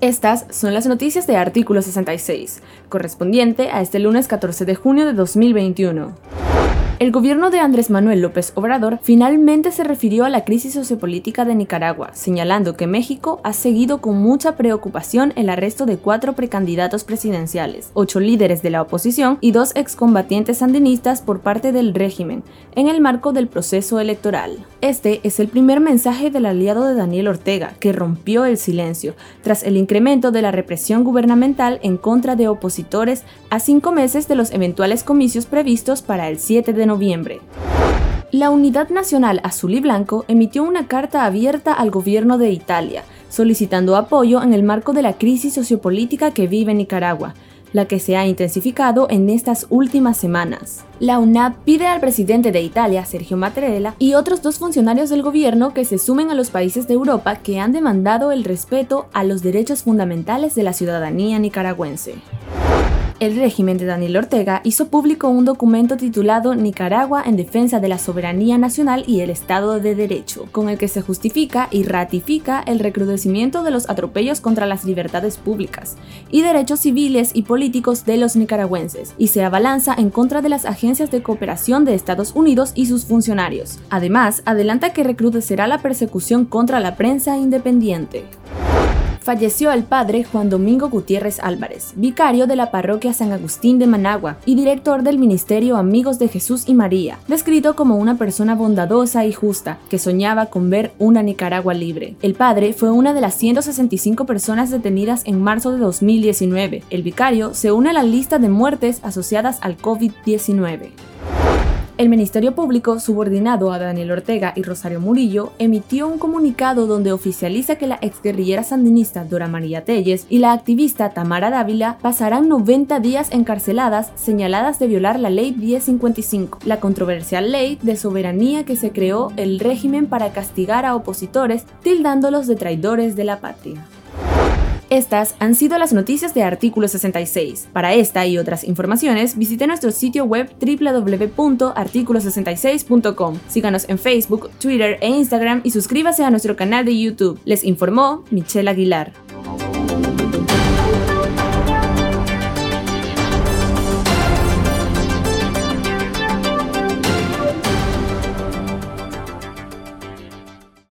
Estas son las noticias de artículo 66, correspondiente a este lunes 14 de junio de 2021. El gobierno de Andrés Manuel López Obrador finalmente se refirió a la crisis sociopolítica de Nicaragua, señalando que México ha seguido con mucha preocupación el arresto de cuatro precandidatos presidenciales, ocho líderes de la oposición y dos excombatientes sandinistas por parte del régimen, en el marco del proceso electoral. Este es el primer mensaje del aliado de Daniel Ortega, que rompió el silencio, tras el incremento de la represión gubernamental en contra de opositores a cinco meses de los eventuales comicios previstos para el 7 de noviembre. La Unidad Nacional Azul y Blanco emitió una carta abierta al gobierno de Italia, solicitando apoyo en el marco de la crisis sociopolítica que vive Nicaragua, la que se ha intensificado en estas últimas semanas. La UNAP pide al presidente de Italia, Sergio Mattarella, y otros dos funcionarios del gobierno que se sumen a los países de Europa que han demandado el respeto a los derechos fundamentales de la ciudadanía nicaragüense el régimen de Daniel Ortega hizo público un documento titulado Nicaragua en defensa de la soberanía nacional y el Estado de Derecho, con el que se justifica y ratifica el recrudecimiento de los atropellos contra las libertades públicas y derechos civiles y políticos de los nicaragüenses, y se abalanza en contra de las agencias de cooperación de Estados Unidos y sus funcionarios. Además, adelanta que recrudecerá la persecución contra la prensa independiente falleció el padre Juan Domingo Gutiérrez Álvarez, vicario de la parroquia San Agustín de Managua y director del Ministerio Amigos de Jesús y María, descrito como una persona bondadosa y justa que soñaba con ver una Nicaragua libre. El padre fue una de las 165 personas detenidas en marzo de 2019. El vicario se une a la lista de muertes asociadas al COVID-19. El Ministerio Público, subordinado a Daniel Ortega y Rosario Murillo, emitió un comunicado donde oficializa que la exguerrillera sandinista Dora María Telles y la activista Tamara Dávila pasarán 90 días encarceladas señaladas de violar la Ley 1055, la controversial ley de soberanía que se creó el régimen para castigar a opositores, tildándolos de traidores de la patria. Estas han sido las noticias de Artículo 66. Para esta y otras informaciones, visite nuestro sitio web www.articulo66.com. Síganos en Facebook, Twitter e Instagram y suscríbase a nuestro canal de YouTube. Les informó Michelle Aguilar.